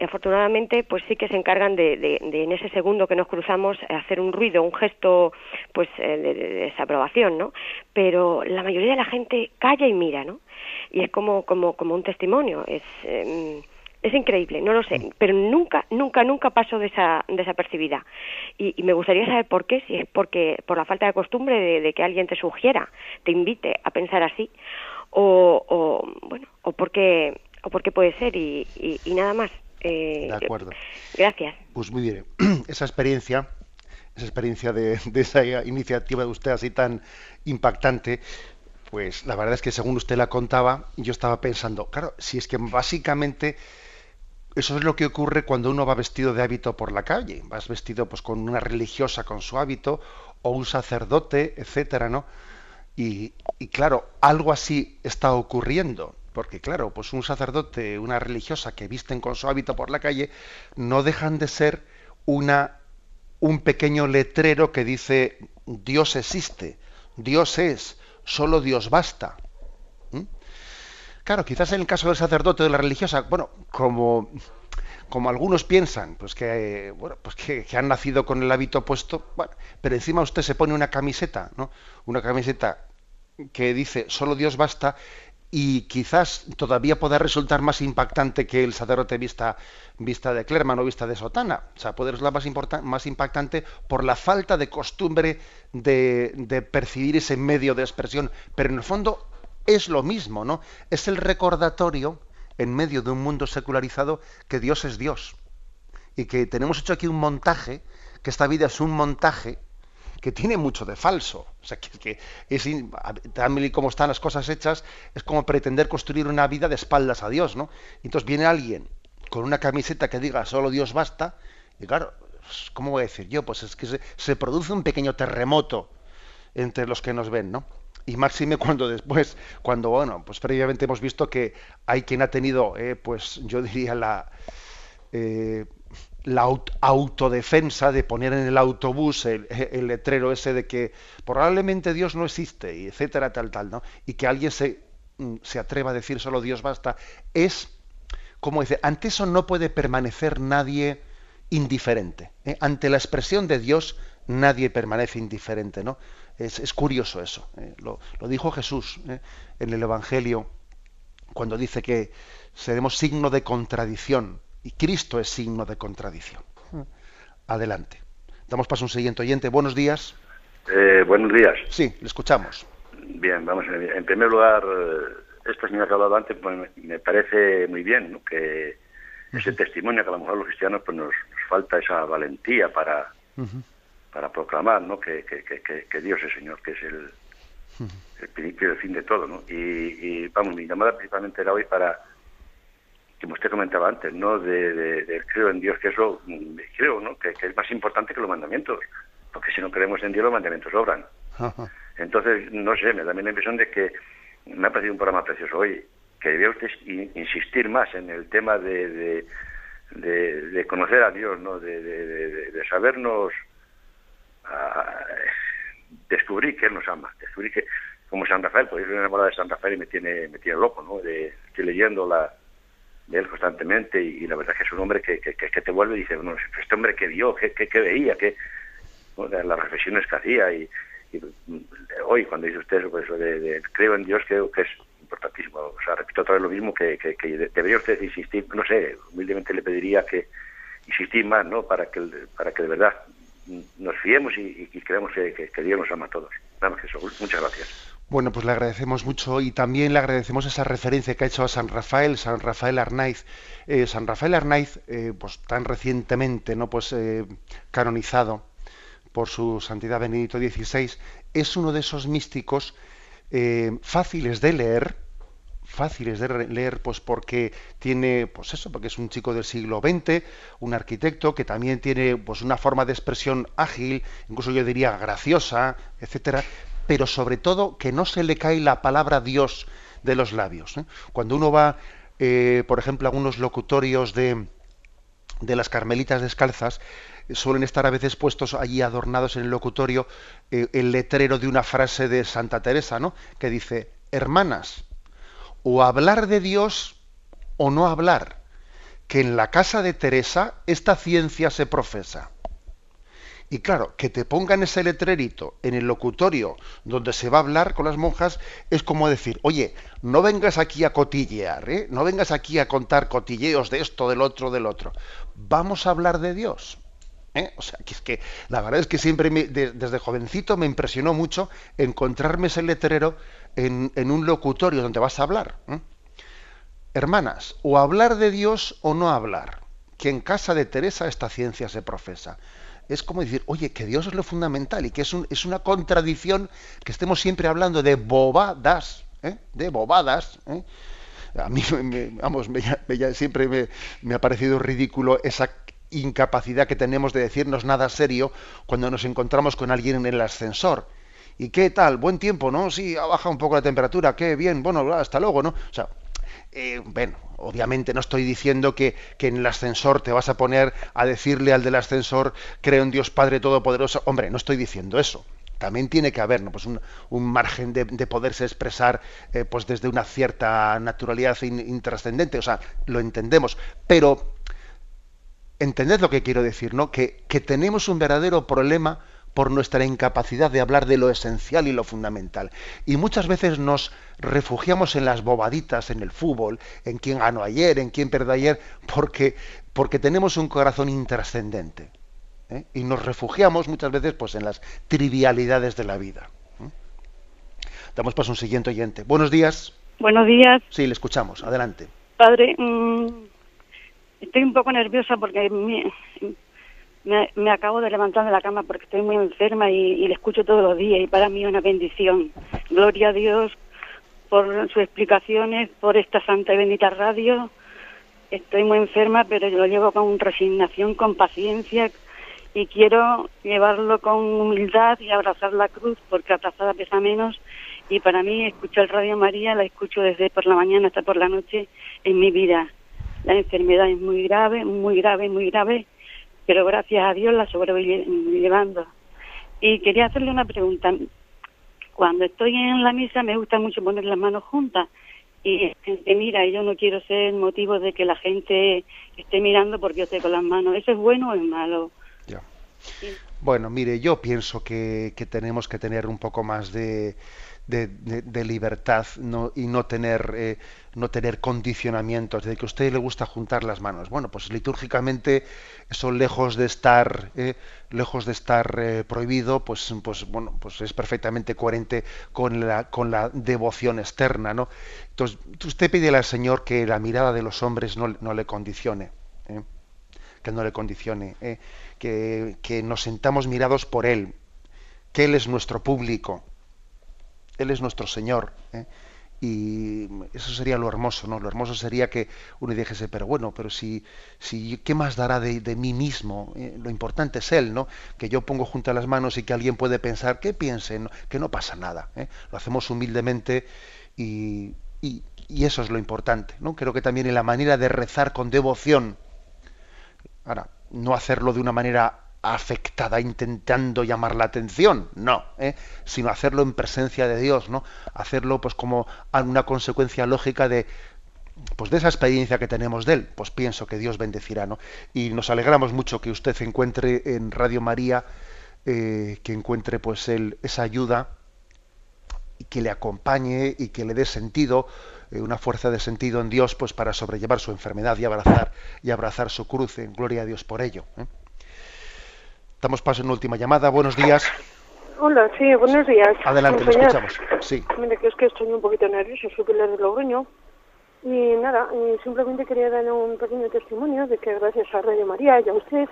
D: afortunadamente, pues sí que se encargan de, en ese segundo que nos cruzamos hacer un ruido, un gesto, pues eh, de, desaprobación, ¿no? Pero la mayoría de la gente calla y mira, ¿no? Y es como como como un testimonio, es em, es increíble, no lo sé, mm. pero nunca, nunca, nunca paso de esa, desapercibida. Y, y, me gustaría saber por qué, si es porque por la falta de costumbre de, que alguien te sugiera, te invite a pensar así, o, o bueno, o porque, o porque puede ser y, y, nada más.
A: Eh, de acuerdo.
D: Gracias.
A: Pues muy bien, esa experiencia, esa experiencia de, de esa iniciativa de usted así tan impactante, pues la verdad es que según usted la contaba, yo estaba pensando, claro, si es que básicamente eso es lo que ocurre cuando uno va vestido de hábito por la calle. Vas vestido pues con una religiosa con su hábito o un sacerdote, etcétera, ¿no? Y, y, claro, algo así está ocurriendo, porque claro, pues un sacerdote, una religiosa que visten con su hábito por la calle, no dejan de ser una un pequeño letrero que dice Dios existe, Dios es, solo Dios basta. Claro, quizás en el caso del sacerdote de la religiosa, bueno, como, como algunos piensan, pues que bueno, pues que, han nacido con el hábito puesto, bueno, pero encima usted se pone una camiseta, ¿no? Una camiseta que dice solo Dios basta y quizás todavía pueda resultar más impactante que el sacerdote vista, vista de clerman o vista de sotana. O sea, puede resultar más, más impactante por la falta de costumbre de, percibir ese medio de expresión. Pero en el fondo es lo mismo, ¿no? Es el recordatorio, en medio de un mundo secularizado, que Dios es Dios. Y que tenemos hecho aquí un montaje, que esta vida es un montaje que tiene mucho de falso. O sea, que, que es, también como están las cosas hechas, es como pretender construir una vida de espaldas a Dios, ¿no? Y entonces viene alguien con una camiseta que diga solo Dios basta, y claro, pues, ¿cómo voy a decir yo? Pues es que se, se produce un pequeño terremoto entre los que nos ven, ¿no? Y máxime cuando después, cuando, bueno, pues previamente hemos visto que hay quien ha tenido, eh, pues yo diría la, eh, la autodefensa de poner en el autobús el, letrero ese de que probablemente Dios no existe, y etcétera, tal, tal, ¿no? Y que alguien se, mm, se atreva a decir solo Dios basta, es, como dice, ante eso no puede permanecer nadie indiferente. ¿eh? Ante la expresión de Dios nadie permanece indiferente, ¿no? Es, curioso eso. ¿eh? Lo, dijo Jesús ¿eh? en el Evangelio cuando dice que seremos signo de contradicción y Cristo es signo de contradicción. Adelante. Damos paso a un siguiente oyente. Buenos días.
E: Eh, buenos días.
A: Sí, le escuchamos.
E: Bien, vamos. En primer lugar, esta señora que ha hablado antes pues, me parece muy bien que ese testimonio que a lo mejor los cristianos pues nos, falta esa valentía para, para proclamar ¿no? que, que, que, que, Dios es Señor, que es el, el principio y el fin de todo. ¿no? Y, vamos, mi llamada principalmente era hoy para, como usted comentaba antes, ¿no? de, de, creo en Dios, que eso creo ¿no? que, es más importante que los mandamientos, porque si no creemos en Dios los mandamientos sobran. Entonces, no sé, me da la impresión de que me ha parecido un programa precioso hoy, que debía usted insistir más en el tema de, de, de, conocer a Dios, ¿no? de, de sabernos descubrí que él nos ama, descubrí que como San Rafael, pues yo soy enamorado de San Rafael y me tiene, me tiene loco, ¿no? De, estoy leyendo la, de él constantemente y, la verdad que es un hombre que, que, que te vuelve y dice, bueno, este hombre que vio, que, que, veía, que las reflexiones que hacía y, hoy cuando dice usted pues, de, creo en Dios creo que es importantísimo. O sea, repito otra vez lo mismo que, que, debería usted insistir, no sé, humildemente le pediría que insistir más, ¿no? Para que, para que de verdad nos fiemos y, creemos que, Dios nos ama a todos. Nada más que eso. Muchas gracias.
A: Bueno, pues le agradecemos mucho y también le agradecemos esa referencia que ha hecho a San Rafael, San Rafael Arnaiz. Eh, San Rafael Arnaiz, eh, pues tan recientemente, no, pues eh, canonizado por su santidad Benedicto XVI, es uno de esos místicos fáciles de leer, fáciles de leer, pues porque tiene, pues eso, porque es un chico del siglo XX, un arquitecto que también tiene pues una forma de expresión ágil, incluso yo diría graciosa, etcétera, pero sobre todo que no se le cae la palabra Dios de los labios. ¿eh? Cuando uno va, eh, por ejemplo, a algunos locutorios de, de las carmelitas descalzas, suelen estar a veces puestos allí adornados en el locutorio eh, el letrero de una frase de Santa Teresa, ¿no? Que dice, hermanas, o hablar de Dios o no hablar, que en la casa de Teresa esta ciencia se profesa. Y claro, que te pongan ese letrerito en el locutorio donde se va a hablar con las monjas es como decir, oye, no vengas aquí a cotillear, ¿eh? no vengas aquí a contar cotilleos de esto, del otro, del otro. Vamos a hablar de Dios. ¿Eh? O sea, que es que la verdad es que siempre desde jovencito me impresionó mucho encontrarme ese letrero en, un locutorio donde vas a hablar. Hermanas, o hablar de Dios o no hablar, que en casa de Teresa esta ciencia se profesa. Es como decir, oye, que Dios es lo fundamental y que es, es una contradicción que estemos siempre hablando de bobadas, ¿eh? de bobadas. ¿eh? A mí, vamos, siempre me, me ha parecido ridículo esa incapacidad que tenemos de decirnos nada serio cuando nos encontramos con alguien en el ascensor. ¿Y qué tal? Buen tiempo, ¿no? Sí, ha bajado un poco la temperatura, qué bien, bueno, hasta luego, ¿no? O sea, eh, bueno, obviamente no estoy diciendo que, en el ascensor te vas a poner a decirle al del ascensor, creo en Dios Padre Todopoderoso. Hombre, no estoy diciendo eso. También tiene que haber ¿no? pues un, margen de, poderse expresar eh, pues desde una cierta naturalidad intrascendente. O sea, lo entendemos. Pero entended lo que quiero decir, ¿no? Que, que tenemos un verdadero problema por nuestra incapacidad de hablar de lo esencial y lo fundamental. Y muchas veces nos refugiamos en las bobaditas, en el fútbol, en quién ganó ayer, en quién perdió ayer, porque, porque tenemos un corazón intrascendente. ¿eh? Y nos refugiamos muchas veces pues, en las trivialidades de la vida. ¿eh? Damos paso a un siguiente oyente. Buenos días.
F: Buenos días.
A: Sí, le escuchamos. Adelante.
F: Padre, mm, estoy un poco nerviosa porque me, acabo de levantar de la cama porque estoy muy enferma y, le escucho todos los días y para mí es una bendición. Gloria a Dios por sus explicaciones, por esta santa y bendita radio. Estoy muy enferma, pero yo lo llevo con resignación, con paciencia y quiero llevarlo con humildad y abrazar la cruz porque abrazada pesa menos y para mí escuchar Radio María la escucho desde por la mañana hasta por la noche en mi vida. La enfermedad es muy grave, muy grave, muy grave pero gracias a Dios la llevando. Y quería hacerle una pregunta. Cuando estoy en la misa me gusta mucho poner las manos juntas y gente mira y yo no quiero ser motivo de que la gente esté mirando porque yo estoy con las manos. ¿Eso es bueno o es malo?
A: Bueno, mire, yo pienso que, que tenemos que tener un poco más de, de, libertad y no tener, eh, no tener condicionamientos, de que a usted le gusta juntar las manos. Bueno, pues litúrgicamente eso lejos de estar, eh, lejos de estar eh, prohibido, pues, pues, bueno, pues es perfectamente coherente con la, con la devoción externa. ¿no? Entonces, usted pide al Señor que la mirada de los hombres no, no le condicione. que no le condicione, que, que nos sentamos mirados por Él, que Él es nuestro público, él es nuestro Señor. ¿eh? Y eso sería lo hermoso, ¿no? Lo hermoso sería que uno dijese, pero bueno, pero si, si ¿qué más dará de, mí mismo? Eh, lo importante es Él, ¿no? Que yo pongo junto a las manos y que alguien puede pensar, que piensen, que no pasa nada. ¿eh? Lo hacemos humildemente y, y, y, eso es lo importante, ¿no? Creo que también en la manera de rezar con devoción, ahora, no hacerlo de una manera afectada intentando llamar la atención, no, ¿eh? sino hacerlo en presencia de Dios, ¿no? Hacerlo pues como una consecuencia lógica de pues de esa experiencia que tenemos de él, pues pienso que Dios bendecirá, ¿no? Y nos alegramos mucho que usted encuentre en Radio María eh, que encuentre pues el, esa ayuda y que le acompañe y que le dé sentido eh, una fuerza de sentido en Dios pues para sobrellevar su enfermedad y abrazar y abrazar su cruz en gloria a Dios por ello. Damos paso en última llamada. Buenos días.
G: Hola, sí, buenos días.
A: Adelante, le escuchamos. Sí.
G: Mire, que es que estoy un poquito nervioso, soy Pilar de Logroño. Y nada, simplemente quería darle un pequeño testimonio de que gracias a Radio María y a usted,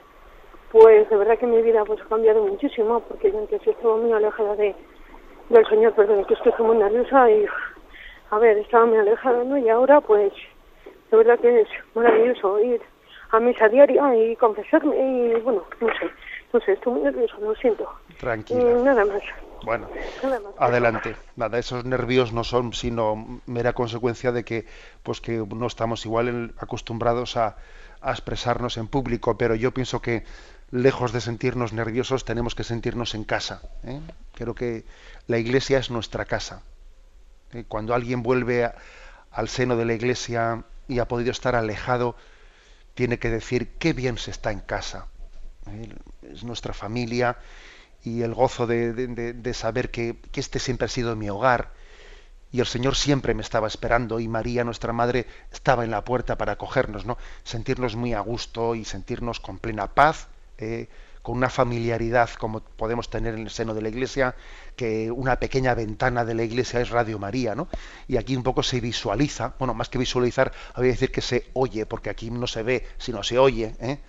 G: pues de verdad que mi vida pues ha cambiado muchísimo, porque yo antes estaba muy alejada de, del Señor, perdón, que estoy muy nerviosa y, a ver, estaba muy alejada, ¿no? Y ahora, pues, de verdad que es maravilloso ir a misa diaria y confesarme y, bueno, no sé, no sé, estoy muy nervioso, lo siento.
A: Tranquila.
G: Mm, nada más.
A: Bueno, adelante. Nada, esos nervios no son sino mera consecuencia de que, pues que no estamos igual acostumbrados a, expresarnos en público, pero yo pienso que lejos de sentirnos nerviosos tenemos que sentirnos en casa. ¿eh? Creo que la iglesia es nuestra casa. ¿eh? Cuando alguien vuelve al seno de la iglesia y ha podido estar alejado, tiene que decir qué bien se está en casa es nuestra familia y el gozo de, saber que, este siempre ha sido mi hogar y el Señor siempre me estaba esperando y María, nuestra madre, estaba en la puerta para acogernos, ¿no? Sentirnos muy a gusto y sentirnos con plena paz, eh, con una familiaridad como podemos tener en el seno de la Iglesia, que una pequeña ventana de la Iglesia es Radio María, ¿no? Y aquí un poco se visualiza, bueno, más que visualizar, voy a decir que se oye, porque aquí no se ve, sino se oye, ¿eh?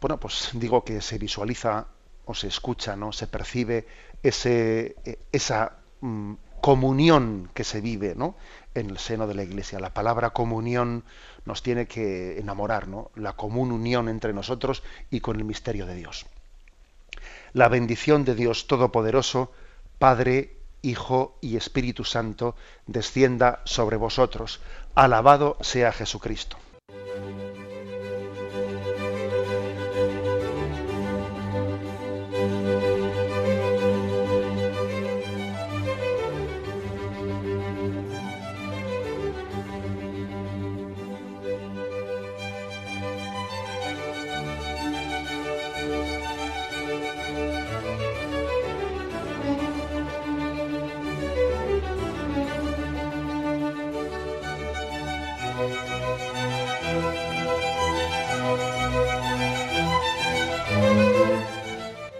A: Bueno, pues digo que se visualiza o se escucha, ¿no? Se percibe ese, e, esa mm, comunión que se vive ¿no? en el seno de la Iglesia. La palabra comunión nos tiene que enamorar, ¿no? la común unión entre nosotros y con el misterio de Dios. La bendición de Dios Todopoderoso, Padre, Hijo y Espíritu Santo, descienda sobre vosotros. Alabado sea Jesucristo.